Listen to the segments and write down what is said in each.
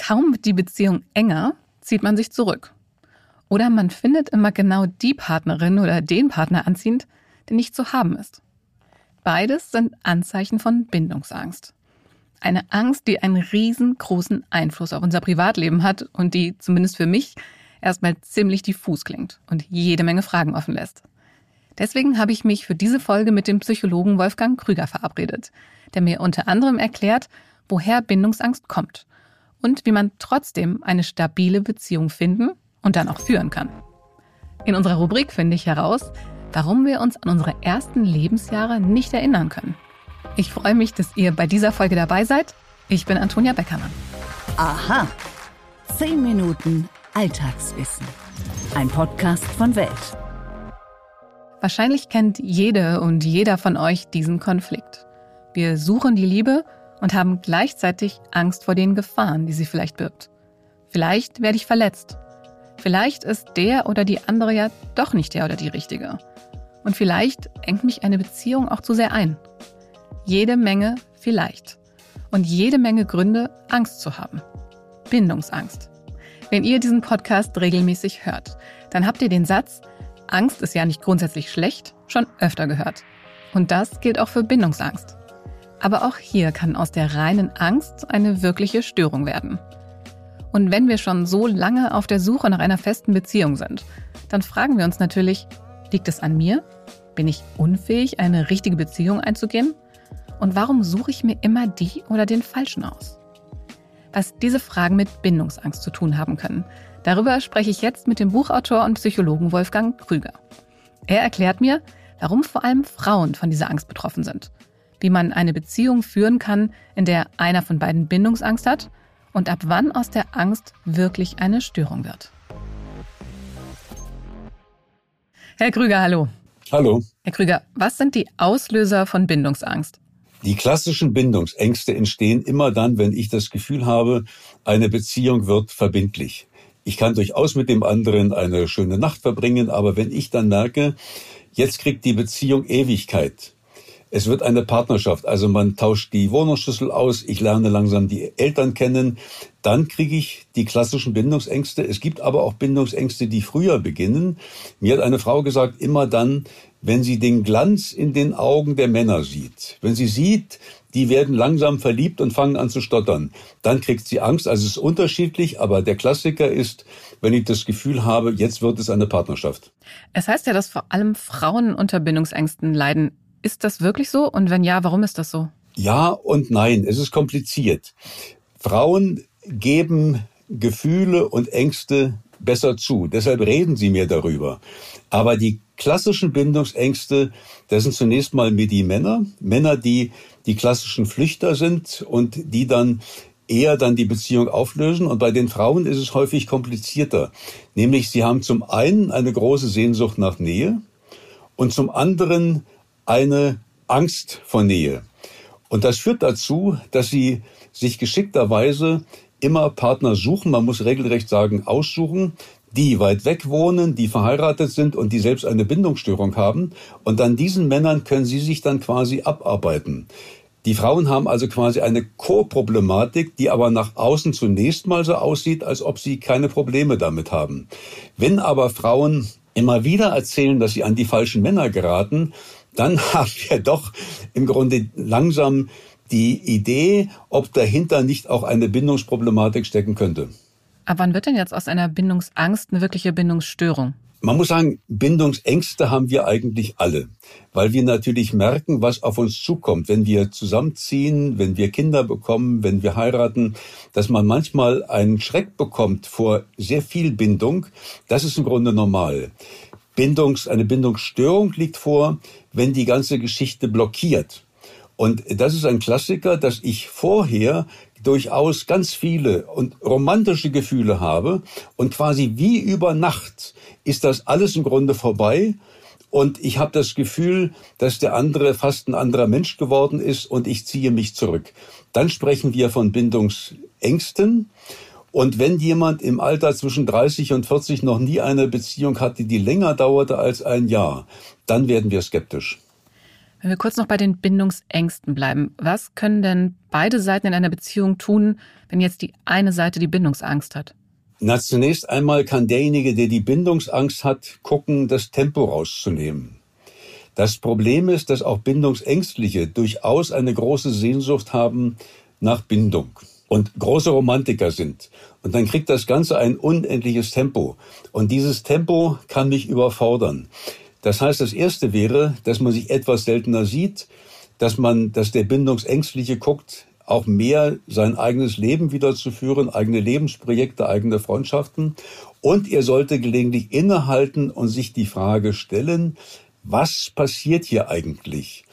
kaum wird die Beziehung enger, zieht man sich zurück. Oder man findet immer genau die Partnerin oder den Partner anziehend, der nicht zu haben ist. Beides sind Anzeichen von Bindungsangst. Eine Angst, die einen riesengroßen Einfluss auf unser Privatleben hat und die, zumindest für mich, erstmal ziemlich diffus klingt und jede Menge Fragen offen lässt. Deswegen habe ich mich für diese Folge mit dem Psychologen Wolfgang Krüger verabredet, der mir unter anderem erklärt, woher Bindungsangst kommt und wie man trotzdem eine stabile Beziehung finden und dann auch führen kann. In unserer Rubrik finde ich heraus, warum wir uns an unsere ersten Lebensjahre nicht erinnern können. Ich freue mich, dass ihr bei dieser Folge dabei seid. Ich bin Antonia Beckermann. Aha. Zehn Minuten Alltagswissen. Ein Podcast von Welt. Wahrscheinlich kennt jede und jeder von euch diesen Konflikt. Wir suchen die Liebe und haben gleichzeitig Angst vor den Gefahren, die sie vielleicht birgt. Vielleicht werde ich verletzt Vielleicht ist der oder die andere ja doch nicht der oder die richtige. Und vielleicht engt mich eine Beziehung auch zu sehr ein. Jede Menge vielleicht. Und jede Menge Gründe, Angst zu haben. Bindungsangst. Wenn ihr diesen Podcast regelmäßig hört, dann habt ihr den Satz, Angst ist ja nicht grundsätzlich schlecht, schon öfter gehört. Und das gilt auch für Bindungsangst. Aber auch hier kann aus der reinen Angst eine wirkliche Störung werden. Und wenn wir schon so lange auf der Suche nach einer festen Beziehung sind, dann fragen wir uns natürlich, liegt es an mir? Bin ich unfähig, eine richtige Beziehung einzugehen? Und warum suche ich mir immer die oder den Falschen aus? Was diese Fragen mit Bindungsangst zu tun haben können, darüber spreche ich jetzt mit dem Buchautor und Psychologen Wolfgang Krüger. Er erklärt mir, warum vor allem Frauen von dieser Angst betroffen sind, wie man eine Beziehung führen kann, in der einer von beiden Bindungsangst hat und ab wann aus der Angst wirklich eine Störung wird. Herr Krüger, hallo. Hallo. Herr Krüger, was sind die Auslöser von Bindungsangst? Die klassischen Bindungsängste entstehen immer dann, wenn ich das Gefühl habe, eine Beziehung wird verbindlich. Ich kann durchaus mit dem anderen eine schöne Nacht verbringen, aber wenn ich dann merke, jetzt kriegt die Beziehung Ewigkeit, es wird eine Partnerschaft. Also man tauscht die Wohnungsschlüssel aus, ich lerne langsam die Eltern kennen. Dann kriege ich die klassischen Bindungsängste. Es gibt aber auch Bindungsängste, die früher beginnen. Mir hat eine Frau gesagt, immer dann, wenn sie den Glanz in den Augen der Männer sieht. Wenn sie sieht, die werden langsam verliebt und fangen an zu stottern. Dann kriegt sie Angst. Also es ist unterschiedlich, aber der Klassiker ist, wenn ich das Gefühl habe, jetzt wird es eine Partnerschaft. Es heißt ja, dass vor allem Frauen unter Bindungsängsten leiden. Ist das wirklich so? Und wenn ja, warum ist das so? Ja und nein. Es ist kompliziert. Frauen geben Gefühle und Ängste besser zu. Deshalb reden sie mehr darüber. Aber die klassischen Bindungsängste, das sind zunächst mal mit die Männer. Männer, die die klassischen Flüchter sind und die dann eher dann die Beziehung auflösen. Und bei den Frauen ist es häufig komplizierter. Nämlich sie haben zum einen eine große Sehnsucht nach Nähe und zum anderen eine Angst vor Nähe. Und das führt dazu, dass sie sich geschickterweise immer Partner suchen, man muss regelrecht sagen, aussuchen, die weit weg wohnen, die verheiratet sind und die selbst eine Bindungsstörung haben. Und an diesen Männern können sie sich dann quasi abarbeiten. Die Frauen haben also quasi eine Co-Problematik, die aber nach außen zunächst mal so aussieht, als ob sie keine Probleme damit haben. Wenn aber Frauen immer wieder erzählen, dass sie an die falschen Männer geraten, dann haben wir doch im Grunde langsam die Idee, ob dahinter nicht auch eine Bindungsproblematik stecken könnte. Aber wann wird denn jetzt aus einer Bindungsangst eine wirkliche Bindungsstörung? Man muss sagen, Bindungsängste haben wir eigentlich alle, weil wir natürlich merken, was auf uns zukommt, wenn wir zusammenziehen, wenn wir Kinder bekommen, wenn wir heiraten, dass man manchmal einen Schreck bekommt vor sehr viel Bindung. Das ist im Grunde normal. Bindungs, eine Bindungsstörung liegt vor, wenn die ganze Geschichte blockiert. Und das ist ein Klassiker, dass ich vorher durchaus ganz viele und romantische Gefühle habe und quasi wie über Nacht ist das alles im Grunde vorbei und ich habe das Gefühl, dass der andere fast ein anderer Mensch geworden ist und ich ziehe mich zurück. Dann sprechen wir von Bindungsängsten und wenn jemand im Alter zwischen 30 und 40 noch nie eine Beziehung hatte, die länger dauerte als ein Jahr, dann werden wir skeptisch. Wenn wir kurz noch bei den Bindungsängsten bleiben, was können denn beide Seiten in einer Beziehung tun, wenn jetzt die eine Seite die Bindungsangst hat? Na, zunächst einmal kann derjenige, der die Bindungsangst hat, gucken, das Tempo rauszunehmen. Das Problem ist, dass auch Bindungsängstliche durchaus eine große Sehnsucht haben nach Bindung und große Romantiker sind. Und dann kriegt das Ganze ein unendliches Tempo. Und dieses Tempo kann mich überfordern. Das heißt, das erste wäre, dass man sich etwas seltener sieht, dass man, dass der Bindungsängstliche guckt, auch mehr sein eigenes Leben wieder zu führen, eigene Lebensprojekte, eigene Freundschaften. Und er sollte gelegentlich innehalten und sich die Frage stellen, was passiert hier eigentlich?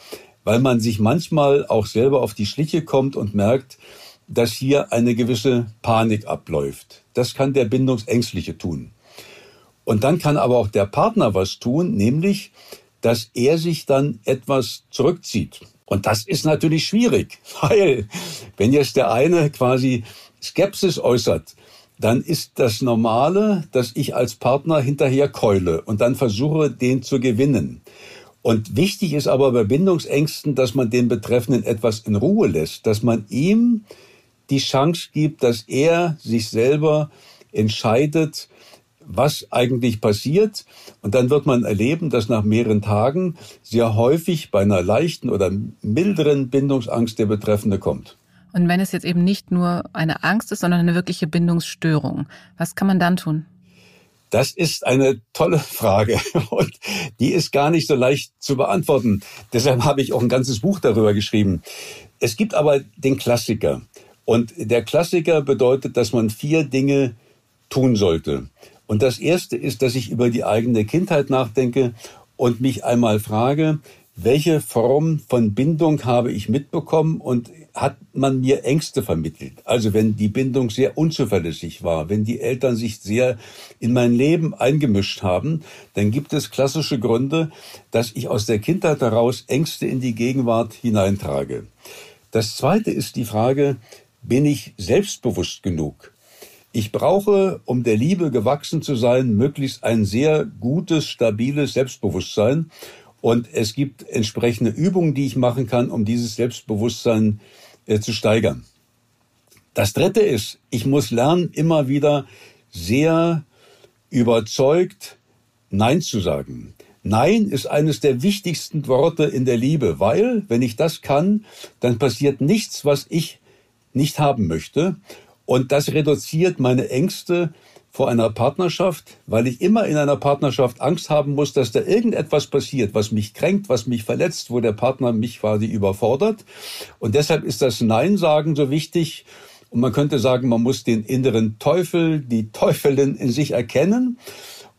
Weil man sich manchmal auch selber auf die Schliche kommt und merkt, dass hier eine gewisse Panik abläuft. Das kann der Bindungsängstliche tun. Und dann kann aber auch der Partner was tun, nämlich, dass er sich dann etwas zurückzieht. Und das ist natürlich schwierig, weil wenn jetzt der eine quasi Skepsis äußert, dann ist das Normale, dass ich als Partner hinterher keule und dann versuche, den zu gewinnen. Und wichtig ist aber bei Bindungsängsten, dass man den Betreffenden etwas in Ruhe lässt, dass man ihm die Chance gibt, dass er sich selber entscheidet, was eigentlich passiert. Und dann wird man erleben, dass nach mehreren Tagen sehr häufig bei einer leichten oder milderen Bindungsangst der Betreffende kommt. Und wenn es jetzt eben nicht nur eine Angst ist, sondern eine wirkliche Bindungsstörung, was kann man dann tun? Das ist eine tolle Frage und die ist gar nicht so leicht zu beantworten. Deshalb habe ich auch ein ganzes Buch darüber geschrieben. Es gibt aber den Klassiker. Und der Klassiker bedeutet, dass man vier Dinge tun sollte. Und das erste ist, dass ich über die eigene Kindheit nachdenke und mich einmal frage, welche Form von Bindung habe ich mitbekommen und hat man mir Ängste vermittelt? Also wenn die Bindung sehr unzuverlässig war, wenn die Eltern sich sehr in mein Leben eingemischt haben, dann gibt es klassische Gründe, dass ich aus der Kindheit heraus Ängste in die Gegenwart hineintrage. Das zweite ist die Frage, bin ich selbstbewusst genug? Ich brauche, um der Liebe gewachsen zu sein, möglichst ein sehr gutes, stabiles Selbstbewusstsein. Und es gibt entsprechende Übungen, die ich machen kann, um dieses Selbstbewusstsein äh, zu steigern. Das Dritte ist, ich muss lernen, immer wieder sehr überzeugt Nein zu sagen. Nein ist eines der wichtigsten Worte in der Liebe, weil, wenn ich das kann, dann passiert nichts, was ich nicht haben möchte. Und das reduziert meine Ängste vor einer Partnerschaft, weil ich immer in einer Partnerschaft Angst haben muss, dass da irgendetwas passiert, was mich kränkt, was mich verletzt, wo der Partner mich quasi überfordert. Und deshalb ist das Nein sagen so wichtig. Und man könnte sagen, man muss den inneren Teufel, die Teufelin in sich erkennen.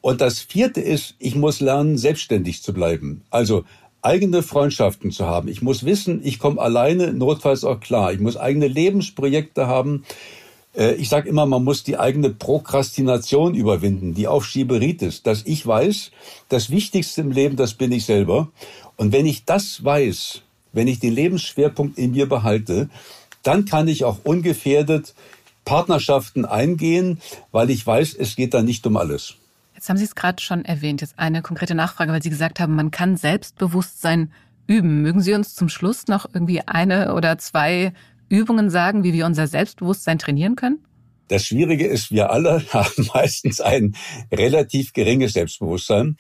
Und das vierte ist, ich muss lernen, selbstständig zu bleiben. Also eigene Freundschaften zu haben. Ich muss wissen, ich komme alleine, notfalls auch klar. Ich muss eigene Lebensprojekte haben. Äh, ich sage immer, man muss die eigene Prokrastination überwinden, die Aufschieberitis, dass ich weiß, das Wichtigste im Leben, das bin ich selber. Und wenn ich das weiß, wenn ich den Lebensschwerpunkt in mir behalte, dann kann ich auch ungefährdet Partnerschaften eingehen, weil ich weiß, es geht da nicht um alles. Jetzt haben Sie es gerade schon erwähnt. Jetzt eine konkrete Nachfrage, weil Sie gesagt haben, man kann Selbstbewusstsein üben. Mögen Sie uns zum Schluss noch irgendwie eine oder zwei Übungen sagen, wie wir unser Selbstbewusstsein trainieren können? Das Schwierige ist, wir alle haben meistens ein relativ geringes Selbstbewusstsein.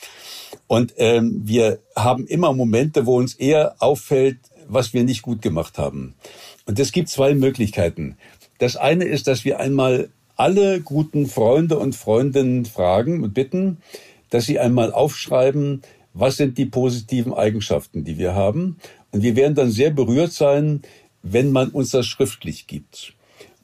Und ähm, wir haben immer Momente, wo uns eher auffällt, was wir nicht gut gemacht haben. Und es gibt zwei Möglichkeiten. Das eine ist, dass wir einmal alle guten Freunde und Freundinnen fragen und bitten, dass sie einmal aufschreiben, was sind die positiven Eigenschaften, die wir haben. Und wir werden dann sehr berührt sein, wenn man uns das schriftlich gibt.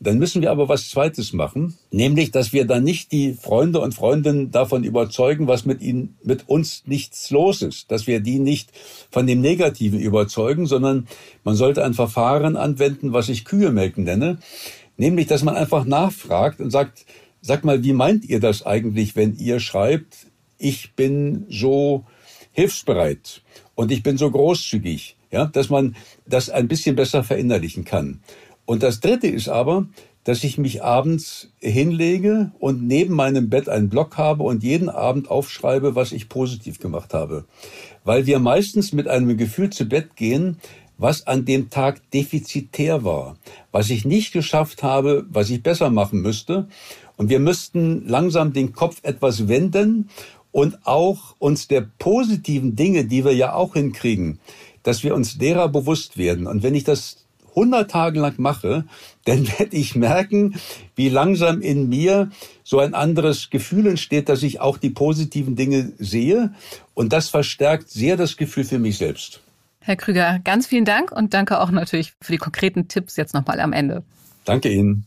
Dann müssen wir aber was Zweites machen, nämlich, dass wir dann nicht die Freunde und Freundinnen davon überzeugen, was mit ihnen, mit uns nichts los ist, dass wir die nicht von dem Negativen überzeugen, sondern man sollte ein Verfahren anwenden, was ich Kühe melken nenne, nämlich, dass man einfach nachfragt und sagt, sag mal, wie meint ihr das eigentlich, wenn ihr schreibt, ich bin so hilfsbereit und ich bin so großzügig ja, dass man das ein bisschen besser verinnerlichen kann. Und das Dritte ist aber, dass ich mich abends hinlege und neben meinem Bett einen Block habe und jeden Abend aufschreibe, was ich positiv gemacht habe. Weil wir meistens mit einem Gefühl zu Bett gehen, was an dem Tag defizitär war, was ich nicht geschafft habe, was ich besser machen müsste. Und wir müssten langsam den Kopf etwas wenden und auch uns der positiven Dinge, die wir ja auch hinkriegen, dass wir uns derer bewusst werden. Und wenn ich das 100 Tage lang mache, dann werde ich merken, wie langsam in mir so ein anderes Gefühl entsteht, dass ich auch die positiven Dinge sehe. Und das verstärkt sehr das Gefühl für mich selbst. Herr Krüger, ganz vielen Dank und danke auch natürlich für die konkreten Tipps jetzt nochmal am Ende. Danke Ihnen.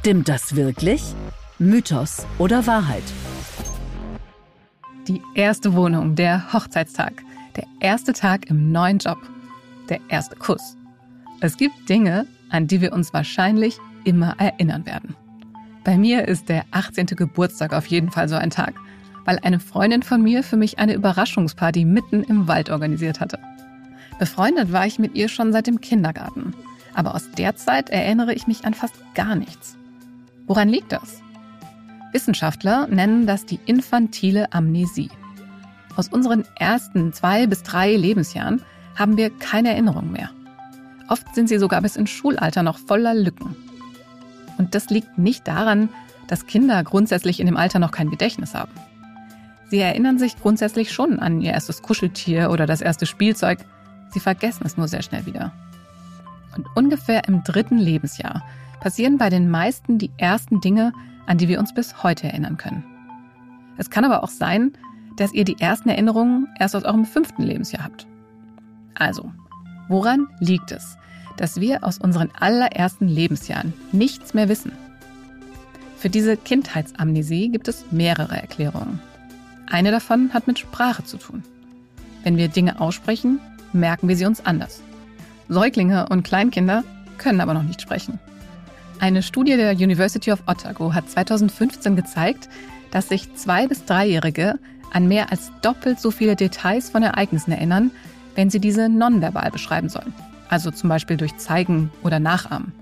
Stimmt das wirklich? Mythos oder Wahrheit? Die erste Wohnung, der Hochzeitstag, der erste Tag im neuen Job, der erste Kuss. Es gibt Dinge, an die wir uns wahrscheinlich immer erinnern werden. Bei mir ist der 18. Geburtstag auf jeden Fall so ein Tag, weil eine Freundin von mir für mich eine Überraschungsparty mitten im Wald organisiert hatte. Befreundet war ich mit ihr schon seit dem Kindergarten aber aus der Zeit erinnere ich mich an fast gar nichts. Woran liegt das? Wissenschaftler nennen das die infantile Amnesie. Aus unseren ersten zwei bis drei Lebensjahren haben wir keine Erinnerung mehr. Oft sind sie sogar bis ins Schulalter noch voller Lücken. Und das liegt nicht daran, dass Kinder grundsätzlich in dem Alter noch kein Gedächtnis haben. Sie erinnern sich grundsätzlich schon an ihr erstes Kuscheltier oder das erste Spielzeug. Sie vergessen es nur sehr schnell wieder. Und ungefähr im dritten Lebensjahr passieren bei den meisten die ersten Dinge, an die wir uns bis heute erinnern können. Es kann aber auch sein, dass ihr die ersten Erinnerungen erst aus eurem fünften Lebensjahr habt. Also, woran liegt es, dass wir aus unseren allerersten Lebensjahren nichts mehr wissen? Für diese Kindheitsamnesie gibt es mehrere Erklärungen. Eine davon hat mit Sprache zu tun. Wenn wir Dinge aussprechen, merken wir sie uns anders. Säuglinge und Kleinkinder können aber noch nicht sprechen. Eine Studie der University of Otago hat 2015 gezeigt, dass sich Zwei- bis Dreijährige an mehr als doppelt so viele Details von Ereignissen erinnern, wenn sie diese nonverbal beschreiben sollen. Also zum Beispiel durch Zeigen oder Nachahmen.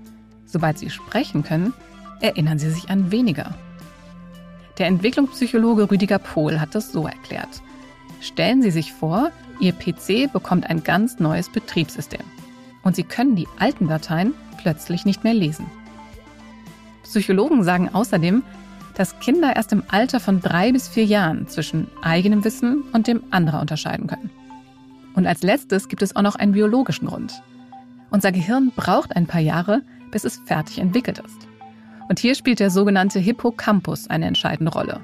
Sobald sie sprechen können, erinnern sie sich an weniger. Der Entwicklungspsychologe Rüdiger Pohl hat das so erklärt. Stellen Sie sich vor, Ihr PC bekommt ein ganz neues Betriebssystem und sie können die alten Dateien plötzlich nicht mehr lesen. Psychologen sagen außerdem, dass Kinder erst im Alter von drei bis vier Jahren zwischen eigenem Wissen und dem anderer unterscheiden können. Und als letztes gibt es auch noch einen biologischen Grund. Unser Gehirn braucht ein paar Jahre, bis es fertig entwickelt ist. Und hier spielt der sogenannte Hippocampus eine entscheidende Rolle.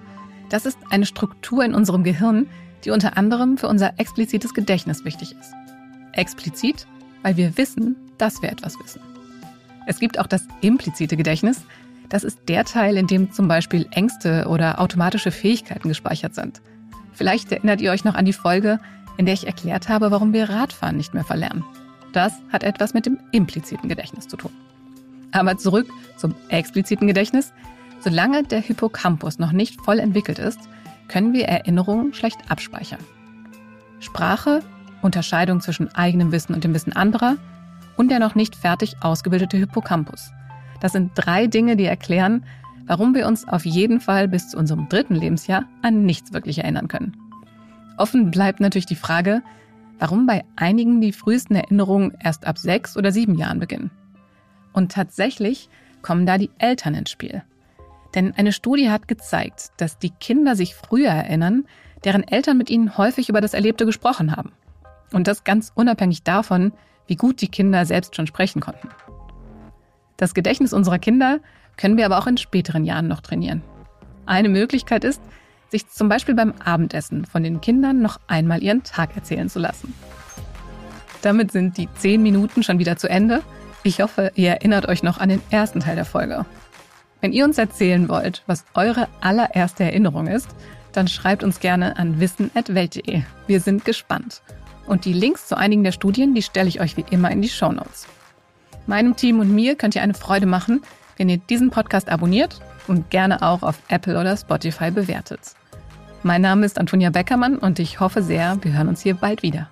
Das ist eine Struktur in unserem Gehirn, die unter anderem für unser explizites Gedächtnis wichtig ist. Explizit, weil wir wissen, dass wir etwas wissen. Es gibt auch das implizite Gedächtnis. Das ist der Teil, in dem zum Beispiel Ängste oder automatische Fähigkeiten gespeichert sind. Vielleicht erinnert ihr euch noch an die Folge, in der ich erklärt habe, warum wir Radfahren nicht mehr verlernen. Das hat etwas mit dem impliziten Gedächtnis zu tun. Aber zurück zum expliziten Gedächtnis. Solange der Hippocampus noch nicht voll entwickelt ist, können wir Erinnerungen schlecht abspeichern. Sprache Unterscheidung zwischen eigenem Wissen und dem Wissen anderer und der noch nicht fertig ausgebildete Hippocampus. Das sind drei Dinge, die erklären, warum wir uns auf jeden Fall bis zu unserem dritten Lebensjahr an nichts wirklich erinnern können. Offen bleibt natürlich die Frage, warum bei einigen die frühesten Erinnerungen erst ab sechs oder sieben Jahren beginnen. Und tatsächlich kommen da die Eltern ins Spiel. Denn eine Studie hat gezeigt, dass die Kinder sich früher erinnern, deren Eltern mit ihnen häufig über das Erlebte gesprochen haben. Und das ganz unabhängig davon, wie gut die Kinder selbst schon sprechen konnten. Das Gedächtnis unserer Kinder können wir aber auch in späteren Jahren noch trainieren. Eine Möglichkeit ist, sich zum Beispiel beim Abendessen von den Kindern noch einmal ihren Tag erzählen zu lassen. Damit sind die zehn Minuten schon wieder zu Ende. Ich hoffe, ihr erinnert euch noch an den ersten Teil der Folge. Wenn ihr uns erzählen wollt, was eure allererste Erinnerung ist, dann schreibt uns gerne an wissen.welt.de. Wir sind gespannt. Und die Links zu einigen der Studien, die stelle ich euch wie immer in die Show Notes. Meinem Team und mir könnt ihr eine Freude machen, wenn ihr diesen Podcast abonniert und gerne auch auf Apple oder Spotify bewertet. Mein Name ist Antonia Beckermann und ich hoffe sehr, wir hören uns hier bald wieder.